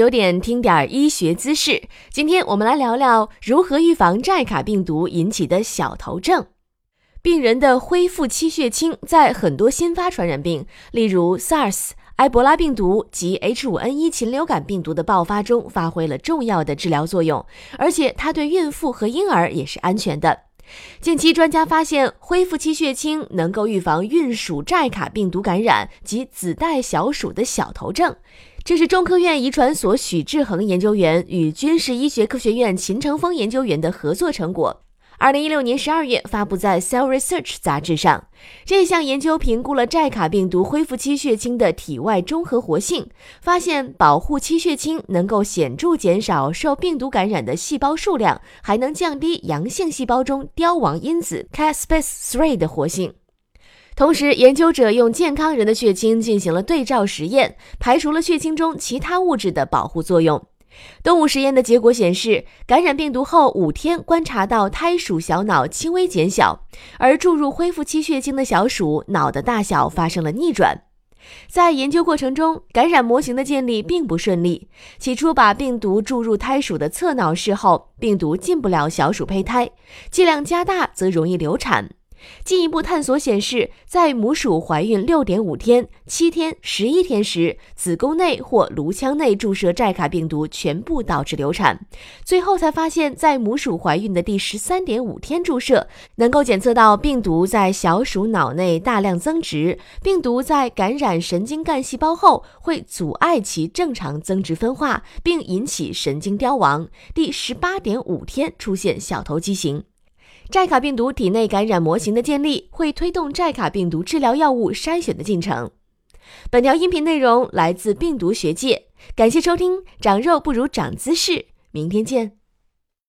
有点听点医学知识。今天我们来聊聊如何预防寨卡病毒引起的小头症。病人的恢复期血清在很多新发传染病，例如 SARS、埃博拉病毒及 H5N1 禽流感病毒的爆发中发挥了重要的治疗作用，而且它对孕妇和婴儿也是安全的。近期，专家发现恢复期血清能够预防孕鼠寨卡病毒感染及子代小鼠的小头症。这是中科院遗传所许志恒研究员与军事医学科学院秦成峰研究员的合作成果。二零一六年十二月发布在《Cell Research》杂志上。这项研究评估了寨卡病毒恢复期血清的体外中和活性，发现保护期血清能够显著减少受病毒感染的细胞数量，还能降低阳性细胞中凋亡因子 caspase-3 的活性。同时，研究者用健康人的血清进行了对照实验，排除了血清中其他物质的保护作用。动物实验的结果显示，感染病毒后五天观察到胎鼠小脑轻微减小，而注入恢复期血清的小鼠脑的大小发生了逆转。在研究过程中，感染模型的建立并不顺利。起初，把病毒注入胎鼠的侧脑室后，病毒进不了小鼠胚胎，剂量加大则容易流产。进一步探索显示，在母鼠怀孕六点五天、七天、十一天时，子宫内或颅腔内注射寨卡病毒全部导致流产。最后才发现，在母鼠怀孕的第十三点五天注射，能够检测到病毒在小鼠脑内大量增殖。病毒在感染神经干细胞后，会阻碍其正常增殖分化，并引起神经凋亡。第十八点五天出现小头畸形。寨卡病毒体内感染模型的建立，会推动寨卡病毒治疗药物筛选的进程。本条音频内容来自病毒学界，感谢收听。长肉不如长姿势，明天见。